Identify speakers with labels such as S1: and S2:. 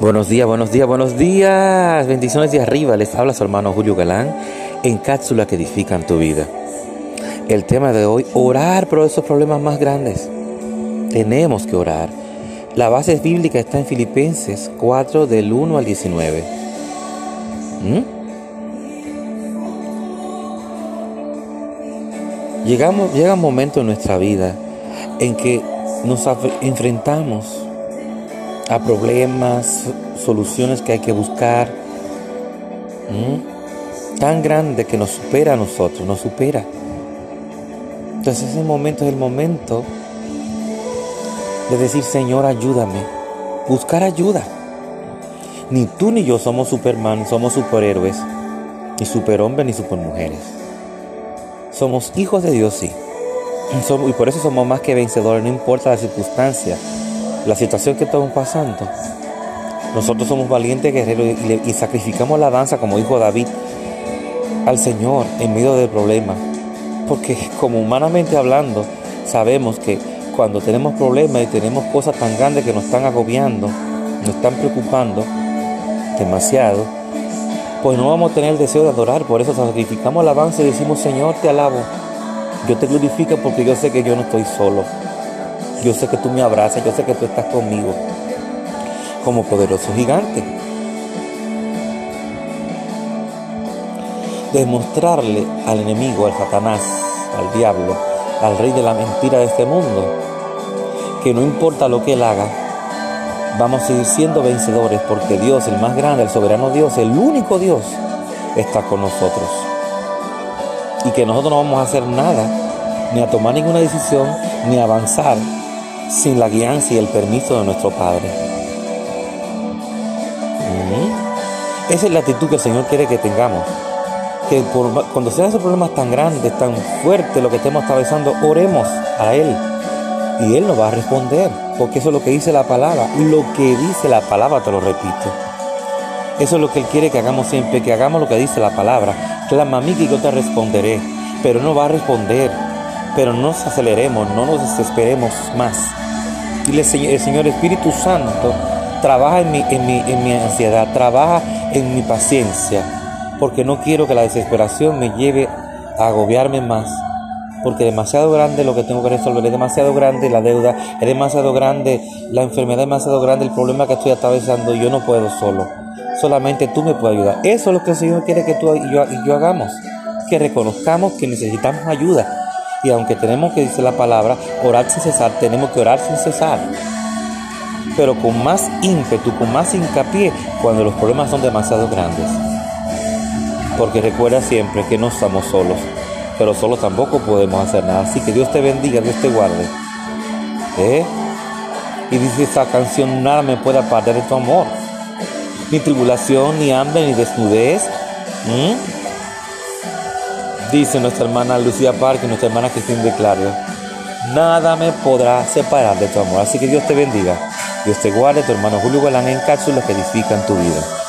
S1: Buenos días, buenos días, buenos días. Bendiciones de arriba. Les habla su hermano Julio Galán en cápsulas que edifican tu vida. El tema de hoy, orar por esos problemas más grandes. Tenemos que orar. La base bíblica está en Filipenses 4 del 1 al 19. ¿Mm? Llegamos, llega un momento en nuestra vida en que nos enfrentamos a problemas, soluciones que hay que buscar, tan grande que nos supera a nosotros, nos supera. Entonces ese momento es el momento de decir, Señor, ayúdame, buscar ayuda. Ni tú ni yo somos Superman, somos superhéroes, ni superhombres ni supermujeres. Somos hijos de Dios, sí. Y por eso somos más que vencedores, no importa la circunstancia la situación que estamos pasando, nosotros somos valientes guerreros y, sacrificamos la danza como dijo David al Señor en medio del problema. Porque como humanamente hablando, sabemos que cuando tenemos problemas y tenemos cosas tan grandes que nos están agobiando, nos están preocupando demasiado, pues no vamos a tener el deseo de adorar. Por eso sacrificamos la danza y decimos, Señor, te alabo. Yo te glorifico porque yo sé que yo no estoy solo. Yo sé que tú me abrazas, yo sé que tú estás conmigo como poderoso gigante. Demostrarle al enemigo, al Satanás, al diablo, al rey de la mentira de este mundo, que no importa lo que él haga, vamos a seguir siendo vencedores porque Dios, el más grande, el soberano Dios, el único Dios, está con nosotros. Y que nosotros no vamos a hacer nada, ni a tomar ninguna decisión, ni a avanzar sin la guianza y el permiso de nuestro Padre. Mm. Esa es la actitud que el Señor quiere que tengamos. Que cuando sean esos problemas tan grandes, tan fuertes, lo que estemos atravesando, oremos a Él. Y Él nos va a responder. Porque eso es lo que dice la palabra. Lo que dice la palabra, te lo repito. Eso es lo que Él quiere que hagamos siempre, que hagamos lo que dice la palabra. Clama a mí que yo te responderé. Pero no va a responder pero no nos aceleremos, no nos desesperemos más. Dile, el Señor Espíritu Santo, trabaja en mi, en, mi, en mi ansiedad, trabaja en mi paciencia, porque no quiero que la desesperación me lleve a agobiarme más, porque demasiado grande lo que tengo que resolver, es demasiado grande la deuda, es demasiado grande la enfermedad, es demasiado grande el problema que estoy atravesando yo no puedo solo. Solamente tú me puedes ayudar. Eso es lo que el Señor quiere que tú y yo, y yo hagamos, que reconozcamos que necesitamos ayuda y aunque tenemos que decir la palabra, orar sin cesar, tenemos que orar sin cesar. Pero con más ímpetu, con más hincapié, cuando los problemas son demasiado grandes. Porque recuerda siempre que no estamos solos, pero solos tampoco podemos hacer nada. Así que Dios te bendiga, Dios te guarde. ¿Eh? Y dice esa canción, nada me puede apartar de tu amor. Ni tribulación, ni hambre, ni desnudez. Dice nuestra hermana Lucía Parque, nuestra hermana Cristina de Clario, nada me podrá separar de tu amor. Así que Dios te bendiga. Dios te guarde, tu hermano Julio Galán en cápsulas que edifican tu vida.